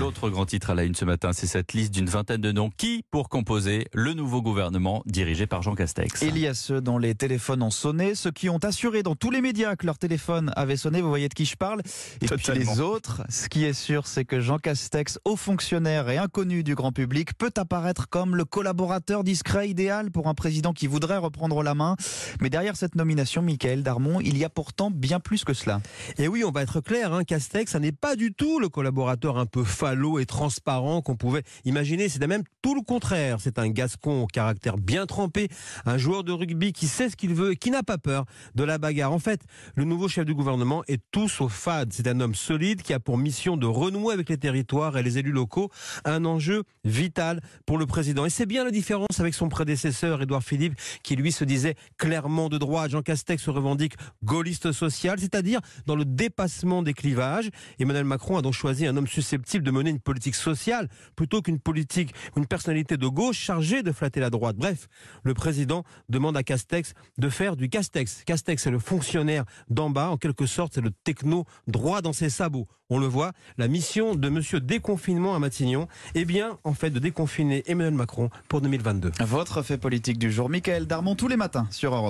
L'autre grand titre à la une ce matin, c'est cette liste d'une vingtaine de noms qui pour composer le nouveau gouvernement dirigé par Jean Castex? Il y a ceux dont les téléphones ont sonné, ceux qui ont assuré dans tous les médias que leur téléphone avait sonné, vous voyez de qui je parle. Et Totalement. puis les autres, ce qui est sûr, c'est que Jean Castex, haut fonctionnaire et inconnu du grand public, peut apparaître comme le collaborateur discret idéal pour un président qui voudrait reprendre la main. Mais derrière cette nomination, Michael Darmon, il y a pourtant bien plus que cela. Et oui, on va être clair, hein, Castex, ça n'est pas du tout le collaborateur un peu falot et transparent qu'on pouvait imaginer. C'est même tout le contraire. C'est un gascon au caractère bien trempé, un joueur de rugby qui sait ce qu'il veut et qui n'a pas peur de la bagarre. En fait, le nouveau chef du gouvernement est tout sauf fade. C'est un homme solide qui a pour mission de renouer avec les territoires et les élus locaux, un enjeu vital pour le président. Et c'est bien la différence avec son prédécesseur, Édouard Philippe, qui lui se disait clairement de droite. Jean Castex se revendique gaulliste social, c'est-à-dire dans le dépassement des clivages. Emmanuel Macron a donc choisi un homme susceptible de mener une politique sociale plutôt qu'une politique, une personnalité de gauche chargée de flatter la droite. Bref, le président demande à Castex de faire du Castex. Castex est le fonctionnaire d'en bas, en quelque sorte, c'est le techno droit dans ses sabots. On le voit, la mission de monsieur déconfinement à Matignon est bien, en fait, de déconfiner Emmanuel Macron pour 2022. Votre fait politique du jour, Michael Darmon, tous les matins sur Europe.